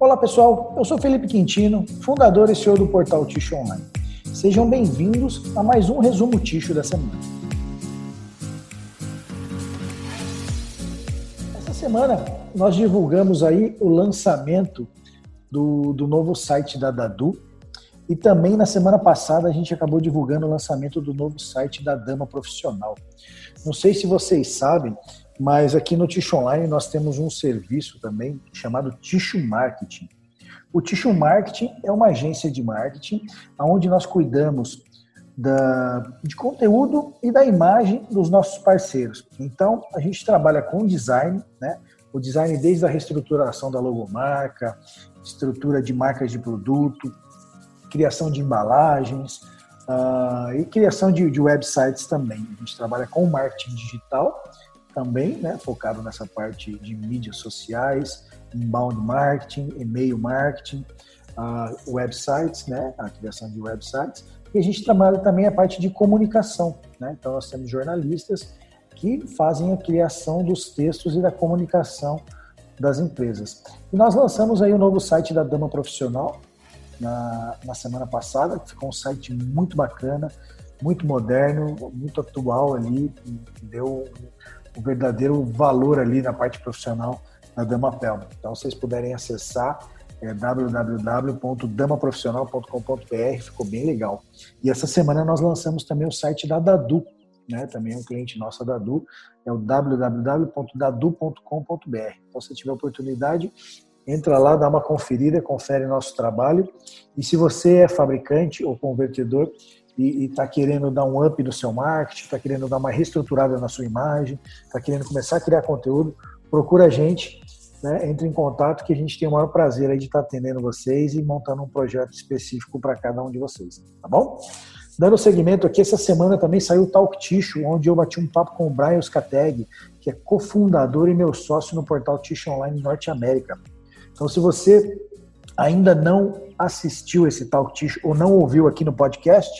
Olá pessoal, eu sou Felipe Quintino, fundador e CEO do portal Ticho Online. Sejam bem-vindos a mais um resumo Ticho da semana. Essa semana nós divulgamos aí o lançamento do, do novo site da Dadu e também na semana passada a gente acabou divulgando o lançamento do novo site da Dama Profissional. Não sei se vocês sabem, mas aqui no Ticho Online nós temos um serviço também chamado Ticho Marketing. O Ticho Marketing é uma agência de marketing onde nós cuidamos da, de conteúdo e da imagem dos nossos parceiros. Então, a gente trabalha com design, né? O design desde a reestruturação da logomarca, estrutura de marcas de produto, criação de embalagens uh, e criação de, de websites também. A gente trabalha com marketing digital também, né, focado nessa parte de mídias sociais, inbound marketing, e-mail marketing, uh, websites, né, a criação de websites. E a gente trabalha também a parte de comunicação, né? Então nós temos jornalistas que fazem a criação dos textos e da comunicação das empresas. E nós lançamos aí o um novo site da Dama Profissional na, na semana passada, que ficou um site muito bacana, muito moderno, muito atual ali, deu o verdadeiro valor ali na parte profissional da Dama Pelma. Então, vocês puderem acessar é www.damaprofissional.com.br, ficou bem legal. E essa semana nós lançamos também o site da Dadu, né? Também é um cliente nosso, a Dadu, é o www.dadu.com.br. Então, se tiver oportunidade, entra lá, dá uma conferida, confere nosso trabalho. E se você é fabricante ou convertedor, e está querendo dar um up no seu marketing, está querendo dar uma reestruturada na sua imagem, está querendo começar a criar conteúdo, procura a gente, né, entre em contato que a gente tem o maior prazer de estar tá atendendo vocês e montando um projeto específico para cada um de vocês, tá bom? Dando seguimento aqui, essa semana também saiu o Talk Ticho, onde eu bati um papo com o Brian Skateg, que é cofundador e meu sócio no portal Ticho Online Norte América. Então, se você ainda não assistiu esse Talk Ticho ou não ouviu aqui no podcast,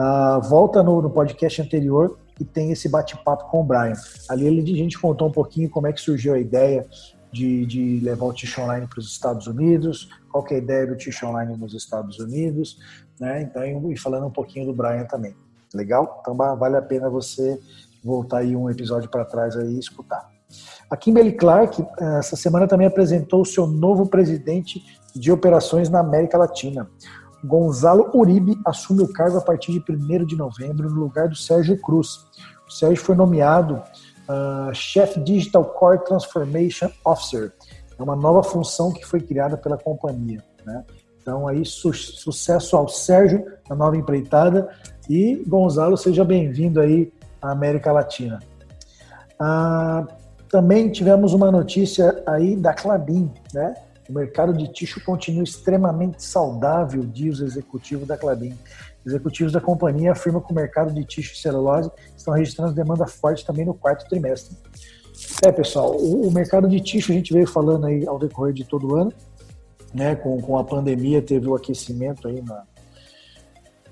Uh, volta no, no, podcast anterior e tem esse bate-papo com o Brian. Ali ele, a gente contou um pouquinho como é que surgiu a ideia de, de levar o Tish Online para os Estados Unidos, qual é a ideia do Tish Online nos Estados Unidos, né? Então, e falando um pouquinho do Brian também. Legal? Então vale a pena você voltar aí um episódio para trás aí e escutar. A Kimberly Clark, essa semana também apresentou o seu novo presidente de operações na América Latina. Gonzalo Uribe assume o cargo a partir de 1 de novembro, no lugar do Sérgio Cruz. O Sérgio foi nomeado uh, Digital Core Transformation Officer. É uma nova função que foi criada pela companhia. Né? Então, aí, su sucesso ao Sérgio, na nova empreitada. E, Gonzalo, seja bem-vindo aí à América Latina. Uh, também tivemos uma notícia aí da Clabin, né? O mercado de tixo continua extremamente saudável, diz o executivo da Clabin. Executivos da companhia afirmam que o mercado de tixo e celulose estão registrando demanda forte também no quarto trimestre. É, pessoal, o, o mercado de tixo a gente veio falando aí ao decorrer de todo o ano, né? Com, com a pandemia teve o aquecimento aí na,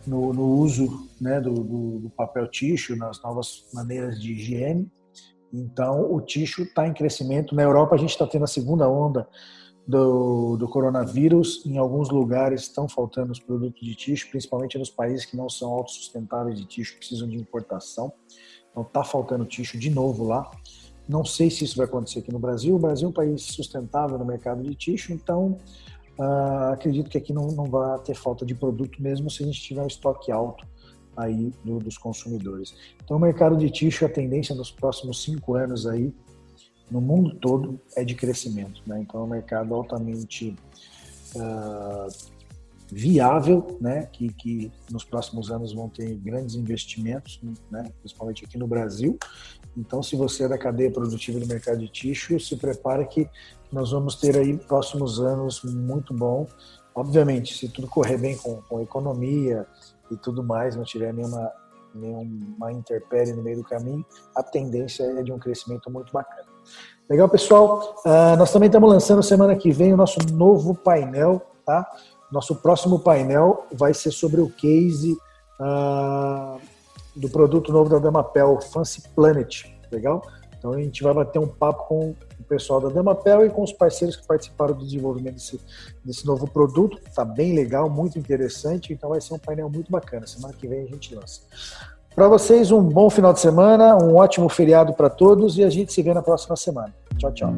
no, no uso né, do, do, do papel tixo, nas novas maneiras de higiene. Então, o tixo está em crescimento. Na Europa, a gente está tendo a segunda onda do, do coronavírus. Em alguns lugares estão faltando os produtos de tixo, principalmente nos países que não são autossustentáveis de tixo, precisam de importação. Então está faltando tixo de novo lá. Não sei se isso vai acontecer aqui no Brasil. O Brasil é um país sustentável no mercado de tixo, então uh, acredito que aqui não, não vai ter falta de produto mesmo se a gente tiver um estoque alto aí do, dos consumidores. Então o mercado de tixo, a tendência nos próximos cinco anos aí no mundo todo é de crescimento. Né? Então é um mercado altamente uh, viável, né? Que, que nos próximos anos vão ter grandes investimentos, né? principalmente aqui no Brasil. Então, se você é da cadeia produtiva do mercado de tixo, se prepare que nós vamos ter aí próximos anos muito bom. Obviamente, se tudo correr bem com, com a economia e tudo mais, não tiver nenhuma, nenhuma interpérie no meio do caminho, a tendência é de um crescimento muito bacana. Legal, pessoal? Uh, nós também estamos lançando semana que vem o nosso novo painel, tá? Nosso próximo painel vai ser sobre o case uh, do produto novo da Damapel, Fancy Planet, legal? Então a gente vai bater um papo com o pessoal da Damapel e com os parceiros que participaram do desenvolvimento desse, desse novo produto. Está bem legal, muito interessante, então vai ser um painel muito bacana. Semana que vem a gente lança. Para vocês, um bom final de semana, um ótimo feriado para todos e a gente se vê na próxima semana. Tchau, tchau.